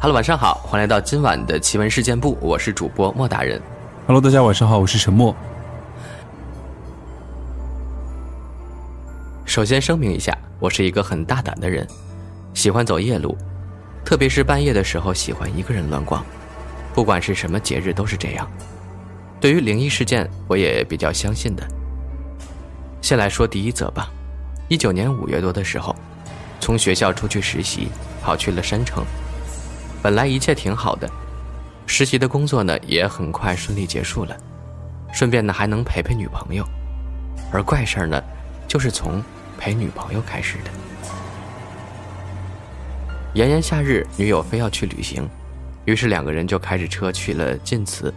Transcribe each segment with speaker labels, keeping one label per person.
Speaker 1: Hello，晚上好，欢迎来到今晚的奇闻事件部，我是主播莫大人。
Speaker 2: Hello，大家晚上好，我是沉默。
Speaker 1: 首先声明一下，我是一个很大胆的人，喜欢走夜路，特别是半夜的时候，喜欢一个人乱逛，不管是什么节日都是这样。对于灵异事件，我也比较相信的。先来说第一则吧，一九年五月多的时候，从学校出去实习，跑去了山城。本来一切挺好的，实习的工作呢也很快顺利结束了，顺便呢还能陪陪女朋友。而怪事儿呢，就是从陪女朋友开始的。炎炎夏日，女友非要去旅行，于是两个人就开着车去了晋祠，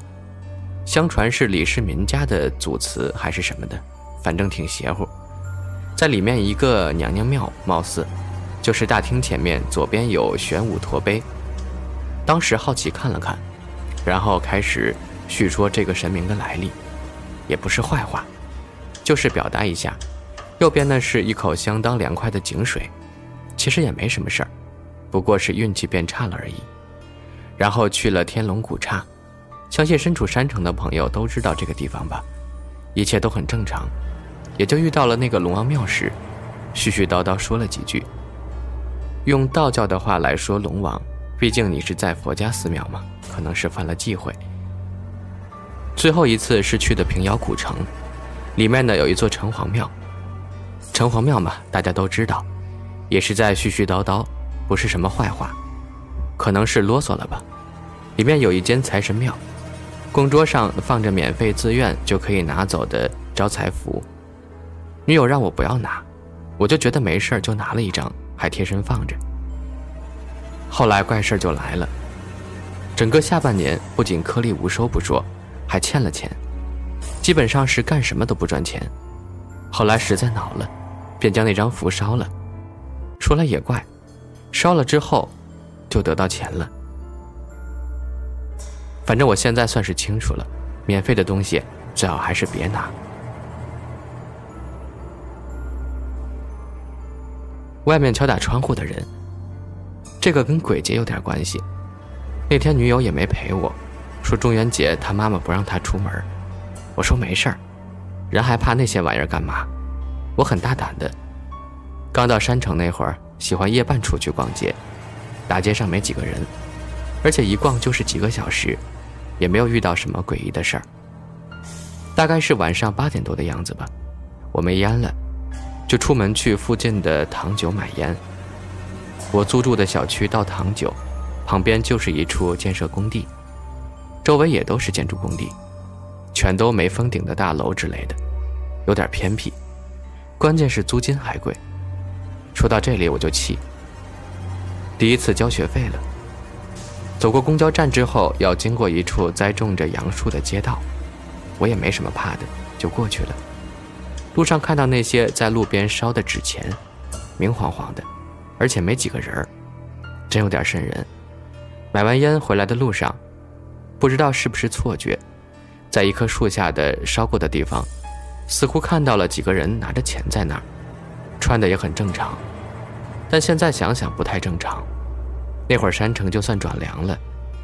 Speaker 1: 相传是李世民家的祖祠还是什么的，反正挺邪乎。在里面一个娘娘庙，貌似就是大厅前面左边有玄武驼碑。当时好奇看了看，然后开始叙说这个神明的来历，也不是坏话，就是表达一下。右边呢是一口相当凉快的井水，其实也没什么事儿，不过是运气变差了而已。然后去了天龙古刹，相信身处山城的朋友都知道这个地方吧，一切都很正常，也就遇到了那个龙王庙时，絮絮叨叨说了几句，用道教的话来说，龙王。毕竟你是在佛家寺庙嘛，可能是犯了忌讳。最后一次是去的平遥古城，里面呢有一座城隍庙。城隍庙嘛，大家都知道，也是在絮絮叨叨，不是什么坏话，可能是啰嗦了吧。里面有一间财神庙，供桌上放着免费自愿就可以拿走的招财符。女友让我不要拿，我就觉得没事就拿了一张，还贴身放着。后来怪事就来了，整个下半年不仅颗粒无收不说，还欠了钱，基本上是干什么都不赚钱。后来实在恼了，便将那张符烧了。说来也怪，烧了之后，就得到钱了。反正我现在算是清楚了，免费的东西最好还是别拿。外面敲打窗户的人。这个跟鬼节有点关系。那天女友也没陪我，说中元节她妈妈不让她出门。我说没事儿，人还怕那些玩意儿干嘛？我很大胆的。刚到山城那会儿，喜欢夜半出去逛街，大街上没几个人，而且一逛就是几个小时，也没有遇到什么诡异的事儿。大概是晚上八点多的样子吧，我没烟了，就出门去附近的糖酒买烟。我租住的小区到唐九，旁边就是一处建设工地，周围也都是建筑工地，全都没封顶的大楼之类的，有点偏僻。关键是租金还贵。说到这里我就气。第一次交学费了。走过公交站之后，要经过一处栽种着杨树的街道，我也没什么怕的，就过去了。路上看到那些在路边烧的纸钱，明晃晃的。而且没几个人儿，真有点瘆人。买完烟回来的路上，不知道是不是错觉，在一棵树下的烧过的地方，似乎看到了几个人拿着钱在那儿，穿的也很正常。但现在想想不太正常。那会儿山城就算转凉了，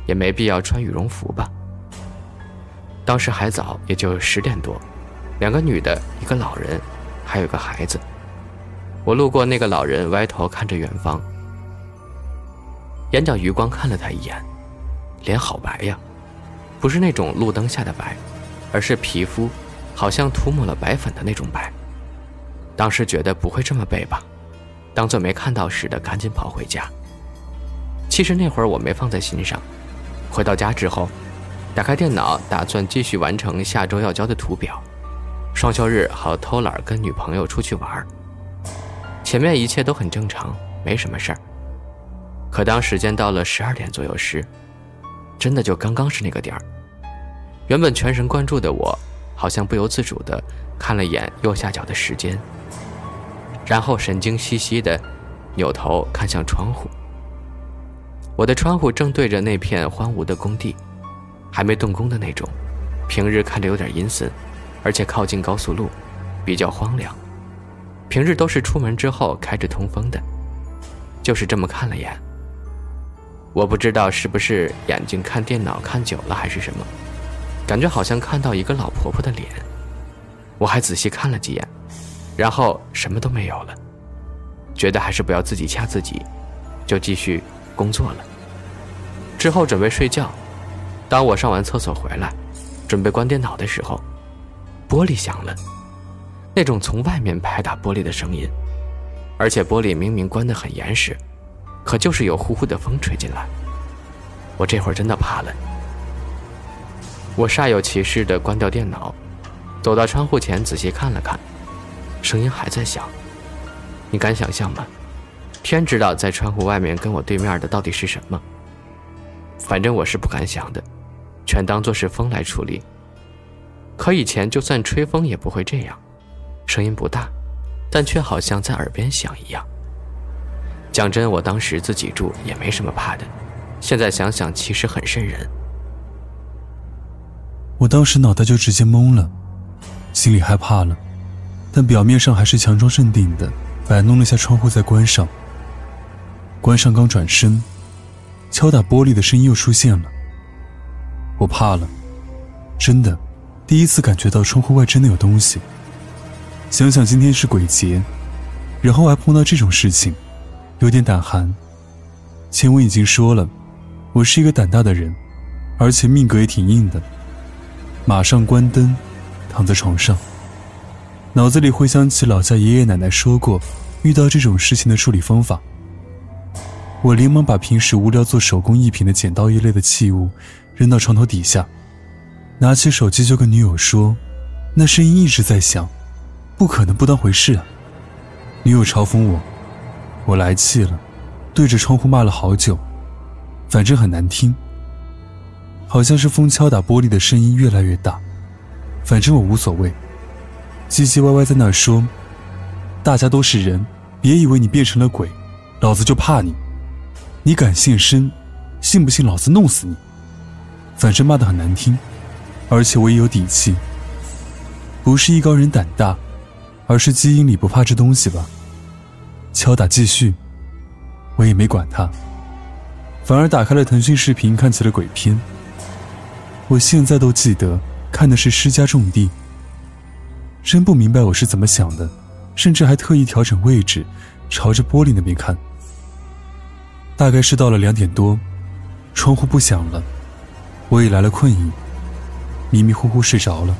Speaker 1: 也没必要穿羽绒服吧。当时还早，也就十点多，两个女的，一个老人，还有个孩子。我路过那个老人，歪头看着远方，眼角余光看了他一眼，脸好白呀，不是那种路灯下的白，而是皮肤好像涂抹了白粉的那种白。当时觉得不会这么背吧，当做没看到似的，赶紧跑回家。其实那会儿我没放在心上，回到家之后，打开电脑，打算继续完成下周要交的图表，双休日好偷懒跟女朋友出去玩。前面一切都很正常，没什么事儿。可当时间到了十二点左右时，真的就刚刚是那个点儿。原本全神贯注的我，好像不由自主的看了眼右下角的时间，然后神经兮兮的扭头看向窗户。我的窗户正对着那片荒芜的工地，还没动工的那种，平日看着有点阴森，而且靠近高速路，比较荒凉。平日都是出门之后开着通风的，就是这么看了眼。我不知道是不是眼睛看电脑看久了还是什么，感觉好像看到一个老婆婆的脸。我还仔细看了几眼，然后什么都没有了。觉得还是不要自己吓自己，就继续工作了。之后准备睡觉，当我上完厕所回来，准备关电脑的时候，玻璃响了，那种从外面拍打玻璃的声音，而且玻璃明明关得很严实，可就是有呼呼的风吹进来。我这会儿真的怕了，我煞有其事地关掉电脑，走到窗户前仔细看了看，声音还在响。你敢想象吗？天知道在窗户外面跟我对面的到底是什么。反正我是不敢想的，全当做是风来处理。可以前就算吹风也不会这样，声音不大，但却好像在耳边响一样。讲真，我当时自己住也没什么怕的，现在想想其实很瘆人。
Speaker 2: 我当时脑袋就直接懵了，心里害怕了，但表面上还是强装镇定的。摆弄了下窗户，再关上。关上，刚转身，敲打玻璃的声音又出现了。我怕了，真的，第一次感觉到窗户外真的有东西。想想今天是鬼节，然后还碰到这种事情，有点胆寒。前文已经说了，我是一个胆大的人，而且命格也挺硬的。马上关灯，躺在床上。脑子里回想起老家爷爷奶奶说过，遇到这种事情的处理方法。我连忙把平时无聊做手工艺品的剪刀一类的器物扔到床头底下，拿起手机就跟女友说：“那声音一直在响，不可能不当回事啊。”女友嘲讽我，我来气了，对着窗户骂了好久，反正很难听，好像是风敲打玻璃的声音越来越大，反正我无所谓。唧唧歪歪在那说：“大家都是人，别以为你变成了鬼，老子就怕你。你敢现身，信不信老子弄死你？反正骂得很难听，而且我也有底气。不是艺高人胆大，而是基因里不怕这东西吧。”敲打继续，我也没管他，反而打开了腾讯视频看起了鬼片。我现在都记得看的是《施家种地》。真不明白我是怎么想的，甚至还特意调整位置，朝着玻璃那边看。大概是到了两点多，窗户不响了，我也来了困意，迷迷糊糊睡着了。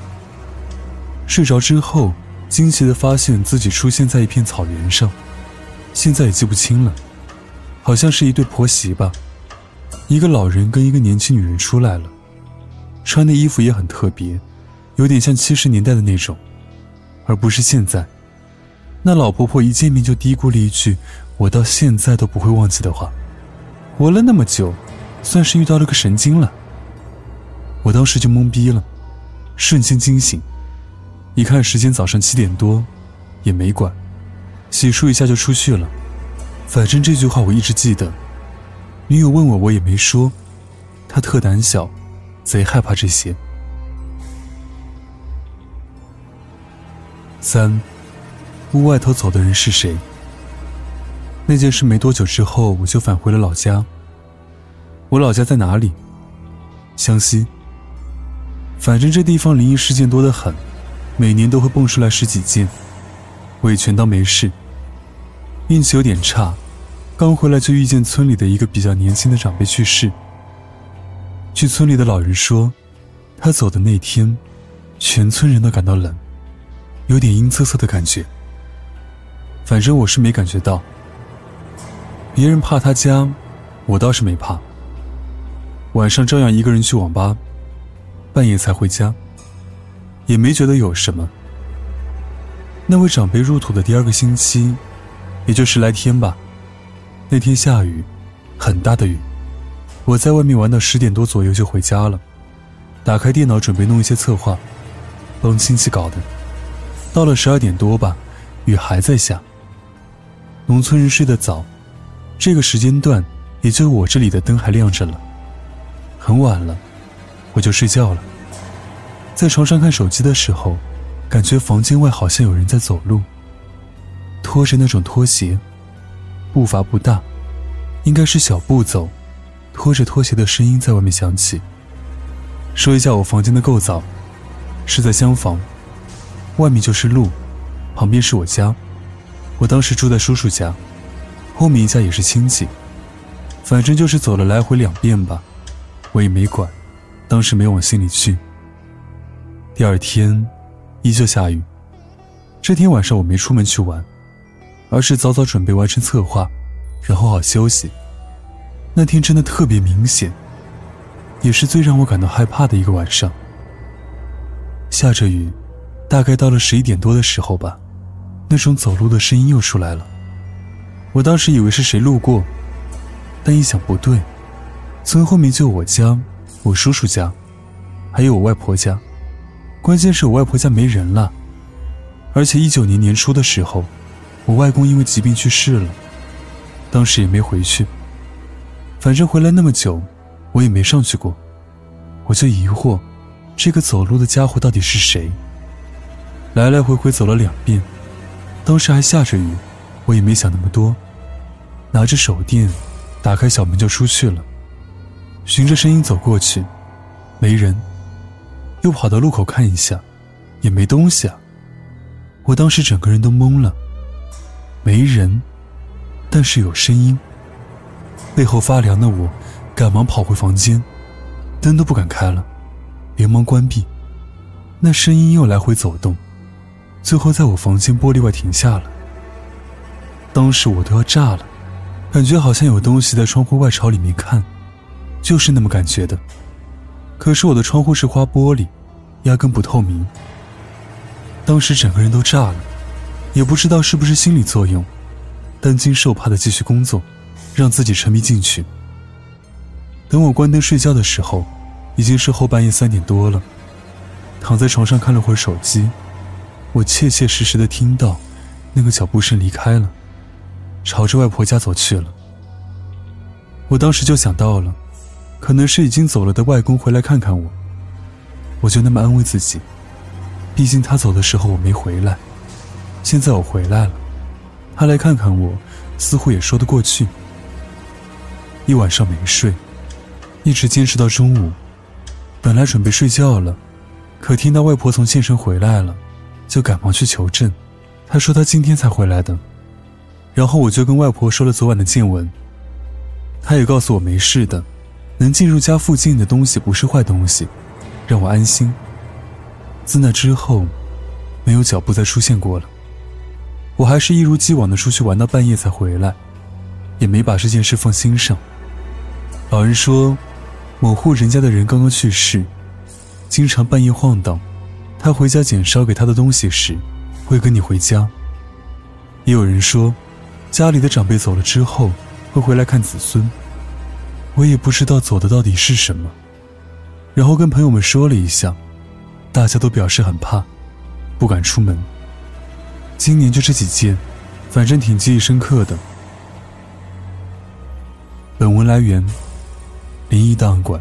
Speaker 2: 睡着之后，惊奇的发现自己出现在一片草原上，现在也记不清了，好像是一对婆媳吧，一个老人跟一个年轻女人出来了，穿的衣服也很特别，有点像七十年代的那种。而不是现在，那老婆婆一见面就嘀咕了一句我到现在都不会忘记的话：“活了那么久，算是遇到了个神经了。”我当时就懵逼了，瞬间惊醒，一看时间早上七点多，也没管，洗漱一下就出去了。反正这句话我一直记得。女友问我，我也没说，她特胆小，贼害怕这些。三，屋外头走的人是谁？那件事没多久之后，我就返回了老家。我老家在哪里？湘西。反正这地方灵异事件多得很，每年都会蹦出来十几件，我也全当没事。运气有点差，刚回来就遇见村里的一个比较年轻的长辈去世。据村里的老人说，他走的那天，全村人都感到冷。有点阴恻恻的感觉，反正我是没感觉到。别人怕他家，我倒是没怕。晚上照样一个人去网吧，半夜才回家，也没觉得有什么。那位长辈入土的第二个星期，也就十来天吧。那天下雨，很大的雨。我在外面玩到十点多左右就回家了，打开电脑准备弄一些策划，帮亲戚搞的。到了十二点多吧，雨还在下。农村人睡得早，这个时间段也就我这里的灯还亮着了。很晚了，我就睡觉了。在床上看手机的时候，感觉房间外好像有人在走路，拖着那种拖鞋，步伐不大，应该是小步走，拖着拖鞋的声音在外面响起。说一下我房间的构造，是在厢房，外面就是路，旁边是我家。我当时住在叔叔家，后面一家也是亲戚，反正就是走了来回两遍吧，我也没管，当时没往心里去。第二天，依旧下雨。这天晚上我没出门去玩，而是早早准备完成策划，然后好休息。那天真的特别明显。也是最让我感到害怕的一个晚上。下着雨，大概到了十一点多的时候吧，那种走路的声音又出来了。我当时以为是谁路过，但一想不对，村后面就我家、我叔叔家，还有我外婆家。关键是我外婆家没人了，而且一九年年初的时候，我外公因为疾病去世了，当时也没回去。反正回来那么久。我也没上去过，我就疑惑，这个走路的家伙到底是谁？来来回回走了两遍，当时还下着雨，我也没想那么多，拿着手电，打开小门就出去了。循着声音走过去，没人，又跑到路口看一下，也没东西啊。我当时整个人都懵了，没人，但是有声音。背后发凉的我。赶忙跑回房间，灯都不敢开了，连忙关闭。那声音又来回走动，最后在我房间玻璃外停下了。当时我都要炸了，感觉好像有东西在窗户外朝里面看，就是那么感觉的。可是我的窗户是花玻璃，压根不透明。当时整个人都炸了，也不知道是不是心理作用，担惊受怕的继续工作，让自己沉迷进去。等我关灯睡觉的时候，已经是后半夜三点多了。躺在床上看了会儿手机，我切切实实的听到那个脚步声离开了，朝着外婆家走去了。我当时就想到了，可能是已经走了的外公回来看看我。我就那么安慰自己，毕竟他走的时候我没回来，现在我回来了，他来看看我，似乎也说得过去。一晚上没睡。一直坚持到中午，本来准备睡觉了，可听到外婆从县城回来了，就赶忙去求证。她说她今天才回来的，然后我就跟外婆说了昨晚的见闻。她也告诉我没事的，能进入家附近的东西不是坏东西，让我安心。自那之后，没有脚步再出现过了。我还是一如既往的出去玩到半夜才回来，也没把这件事放心上。老人说。某户人家的人刚刚去世，经常半夜晃荡。他回家捡烧给他的东西时，会跟你回家。也有人说，家里的长辈走了之后，会回来看子孙。我也不知道走的到底是什么，然后跟朋友们说了一下，大家都表示很怕，不敢出门。今年就这几件，反正挺记忆深刻的。本文来源。灵异档案馆。